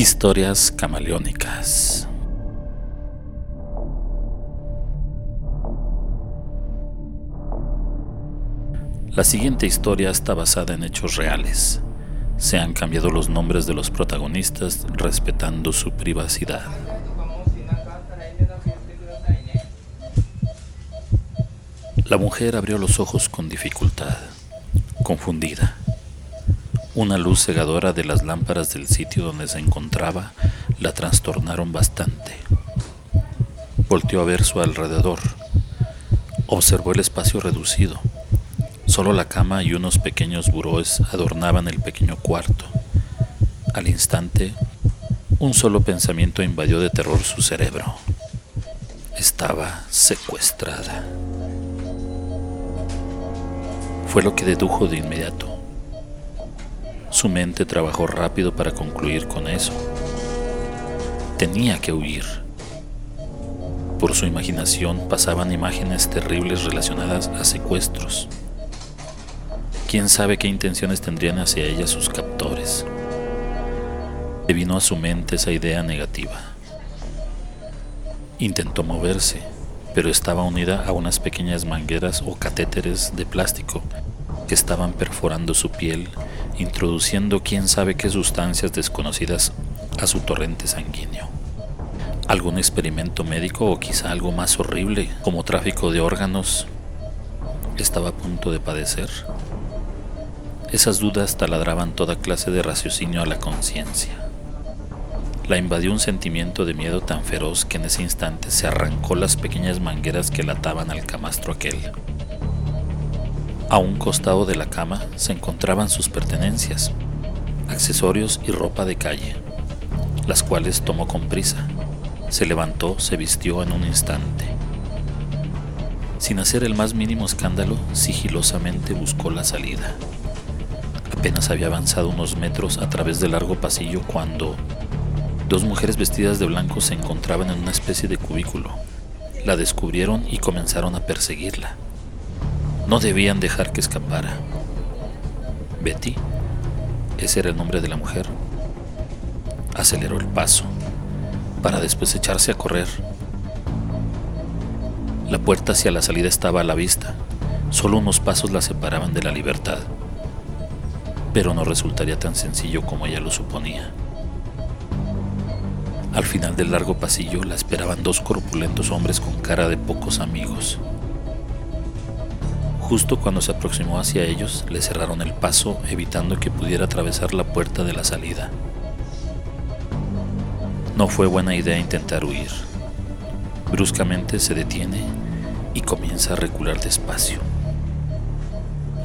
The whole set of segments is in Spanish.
Historias camaleónicas. La siguiente historia está basada en hechos reales. Se han cambiado los nombres de los protagonistas respetando su privacidad. La mujer abrió los ojos con dificultad, confundida. Una luz cegadora de las lámparas del sitio donde se encontraba la trastornaron bastante. Volteó a ver su alrededor. Observó el espacio reducido. Solo la cama y unos pequeños buróes adornaban el pequeño cuarto. Al instante, un solo pensamiento invadió de terror su cerebro. Estaba secuestrada. Fue lo que dedujo de inmediato. Su mente trabajó rápido para concluir con eso. Tenía que huir. Por su imaginación pasaban imágenes terribles relacionadas a secuestros. Quién sabe qué intenciones tendrían hacia ella sus captores. Le vino a su mente esa idea negativa. Intentó moverse, pero estaba unida a unas pequeñas mangueras o catéteres de plástico que estaban perforando su piel, introduciendo quién sabe qué sustancias desconocidas a su torrente sanguíneo. ¿Algún experimento médico o quizá algo más horrible, como tráfico de órganos, estaba a punto de padecer? Esas dudas taladraban toda clase de raciocinio a la conciencia. La invadió un sentimiento de miedo tan feroz que en ese instante se arrancó las pequeñas mangueras que lataban al camastro aquel. A un costado de la cama se encontraban sus pertenencias, accesorios y ropa de calle, las cuales tomó con prisa. Se levantó, se vistió en un instante. Sin hacer el más mínimo escándalo, sigilosamente buscó la salida. Apenas había avanzado unos metros a través del largo pasillo cuando Dos mujeres vestidas de blanco se encontraban en una especie de cubículo. La descubrieron y comenzaron a perseguirla. No debían dejar que escapara. Betty, ese era el nombre de la mujer, aceleró el paso para después echarse a correr. La puerta hacia la salida estaba a la vista. Solo unos pasos la separaban de la libertad. Pero no resultaría tan sencillo como ella lo suponía. Al final del largo pasillo la esperaban dos corpulentos hombres con cara de pocos amigos. Justo cuando se aproximó hacia ellos, le cerraron el paso, evitando que pudiera atravesar la puerta de la salida. No fue buena idea intentar huir. Bruscamente se detiene y comienza a recular despacio.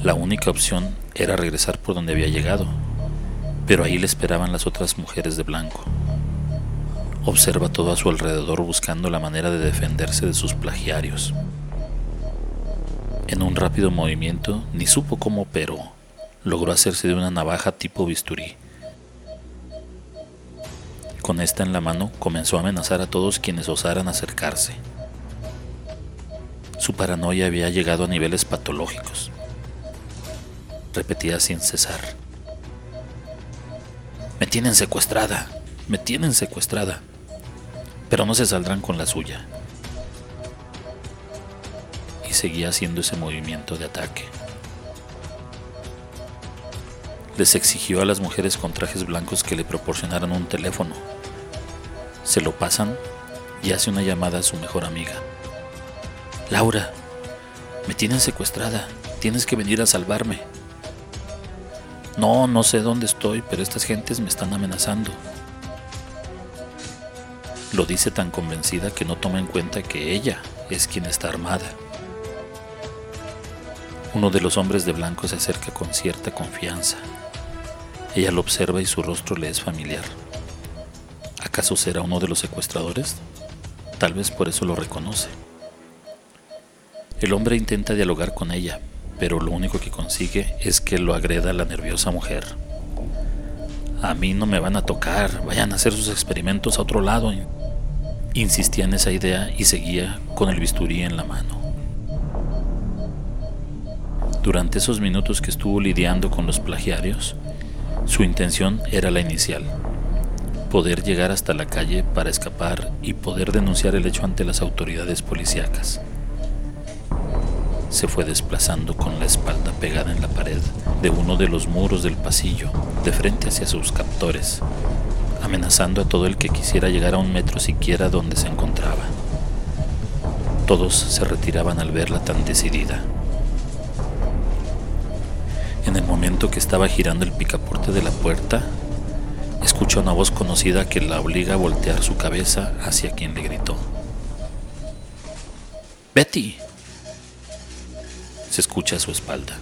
La única opción era regresar por donde había llegado, pero ahí le esperaban las otras mujeres de blanco. Observa todo a su alrededor buscando la manera de defenderse de sus plagiarios. En un rápido movimiento, ni supo cómo, pero logró hacerse de una navaja tipo bisturí. Con esta en la mano, comenzó a amenazar a todos quienes osaran acercarse. Su paranoia había llegado a niveles patológicos. Repetía sin cesar. Me tienen secuestrada, me tienen secuestrada pero no se saldrán con la suya. Seguía haciendo ese movimiento de ataque. Les exigió a las mujeres con trajes blancos que le proporcionaran un teléfono. Se lo pasan y hace una llamada a su mejor amiga. Laura, me tienen secuestrada, tienes que venir a salvarme. No, no sé dónde estoy, pero estas gentes me están amenazando. Lo dice tan convencida que no toma en cuenta que ella es quien está armada. Uno de los hombres de blanco se acerca con cierta confianza. Ella lo observa y su rostro le es familiar. ¿Acaso será uno de los secuestradores? Tal vez por eso lo reconoce. El hombre intenta dialogar con ella, pero lo único que consigue es que lo agreda la nerviosa mujer. A mí no me van a tocar, vayan a hacer sus experimentos a otro lado, Insistía en esa idea y seguía con el bisturí en la mano. Durante esos minutos que estuvo lidiando con los plagiarios, su intención era la inicial, poder llegar hasta la calle para escapar y poder denunciar el hecho ante las autoridades policíacas. Se fue desplazando con la espalda pegada en la pared de uno de los muros del pasillo, de frente hacia sus captores, amenazando a todo el que quisiera llegar a un metro siquiera donde se encontraba. Todos se retiraban al verla tan decidida. En el momento que estaba girando el picaporte de la puerta, escucha una voz conocida que la obliga a voltear su cabeza hacia quien le gritó. Betty. Se escucha a su espalda.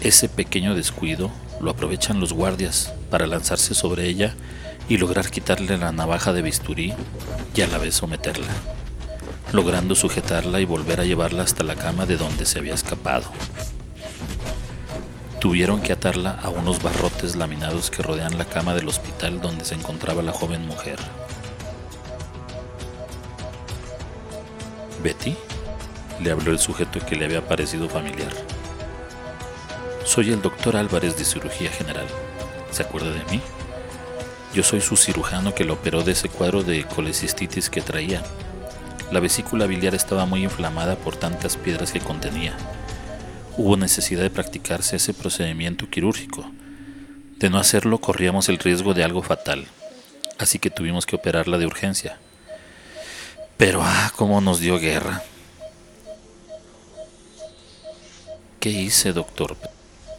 Ese pequeño descuido lo aprovechan los guardias para lanzarse sobre ella y lograr quitarle la navaja de bisturí y a la vez someterla, logrando sujetarla y volver a llevarla hasta la cama de donde se había escapado. Tuvieron que atarla a unos barrotes laminados que rodean la cama del hospital donde se encontraba la joven mujer. Betty, le habló el sujeto que le había parecido familiar. Soy el doctor Álvarez de Cirugía General. ¿Se acuerda de mí? Yo soy su cirujano que lo operó de ese cuadro de colecistitis que traía. La vesícula biliar estaba muy inflamada por tantas piedras que contenía hubo necesidad de practicarse ese procedimiento quirúrgico. De no hacerlo corríamos el riesgo de algo fatal, así que tuvimos que operarla de urgencia. Pero ah, cómo nos dio guerra. ¿Qué hice, doctor?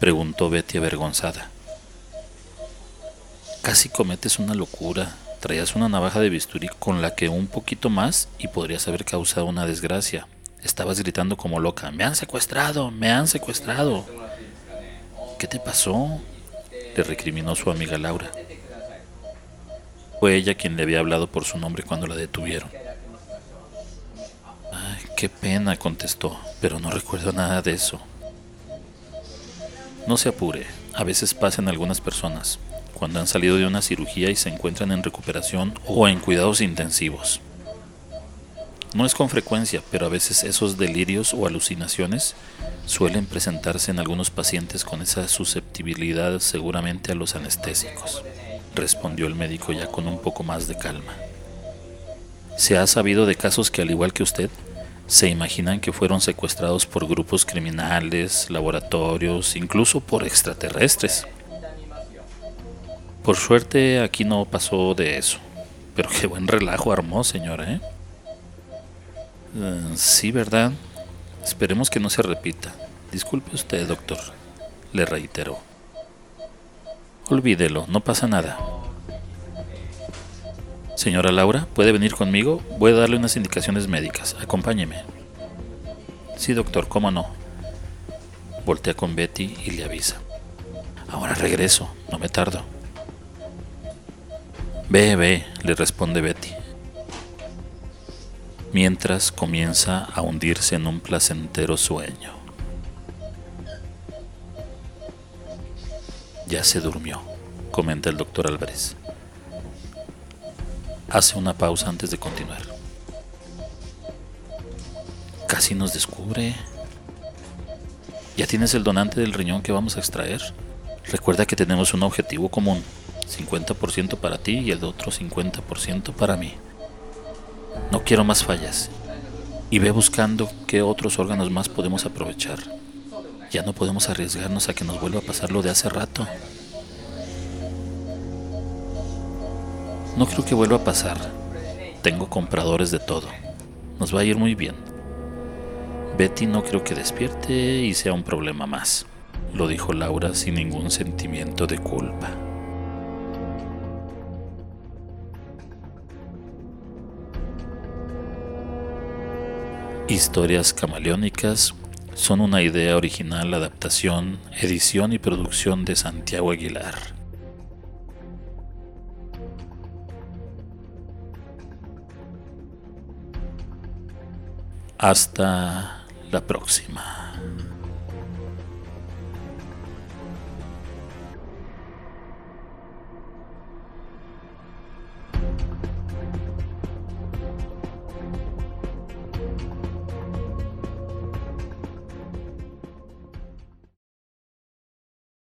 preguntó Betty avergonzada. Casi cometes una locura. Traías una navaja de bisturí con la que un poquito más y podrías haber causado una desgracia. Estabas gritando como loca, me han secuestrado, me han secuestrado. ¿Qué te pasó? Le recriminó su amiga Laura. Fue ella quien le había hablado por su nombre cuando la detuvieron. Ay, qué pena, contestó, pero no recuerdo nada de eso. No se apure, a veces pasa en algunas personas, cuando han salido de una cirugía y se encuentran en recuperación o en cuidados intensivos. No es con frecuencia, pero a veces esos delirios o alucinaciones suelen presentarse en algunos pacientes con esa susceptibilidad seguramente a los anestésicos, respondió el médico ya con un poco más de calma. Se ha sabido de casos que al igual que usted, se imaginan que fueron secuestrados por grupos criminales, laboratorios, incluso por extraterrestres. Por suerte aquí no pasó de eso, pero qué buen relajo armó, señora, ¿eh? Eh, sí, ¿verdad? Esperemos que no se repita. Disculpe usted, doctor, le reiteró. Olvídelo, no pasa nada. Señora Laura, ¿puede venir conmigo? Voy a darle unas indicaciones médicas. Acompáñeme. Sí, doctor, cómo no. Voltea con Betty y le avisa. Ahora regreso, no me tardo. Ve, ve, le responde Betty mientras comienza a hundirse en un placentero sueño. Ya se durmió, comenta el doctor Álvarez. Hace una pausa antes de continuar. Casi nos descubre. ¿Ya tienes el donante del riñón que vamos a extraer? Recuerda que tenemos un objetivo común, 50% para ti y el otro 50% para mí. No quiero más fallas. Y ve buscando qué otros órganos más podemos aprovechar. Ya no podemos arriesgarnos a que nos vuelva a pasar lo de hace rato. No creo que vuelva a pasar. Tengo compradores de todo. Nos va a ir muy bien. Betty no creo que despierte y sea un problema más, lo dijo Laura sin ningún sentimiento de culpa. Historias camaleónicas son una idea original, adaptación, edición y producción de Santiago Aguilar. Hasta la próxima.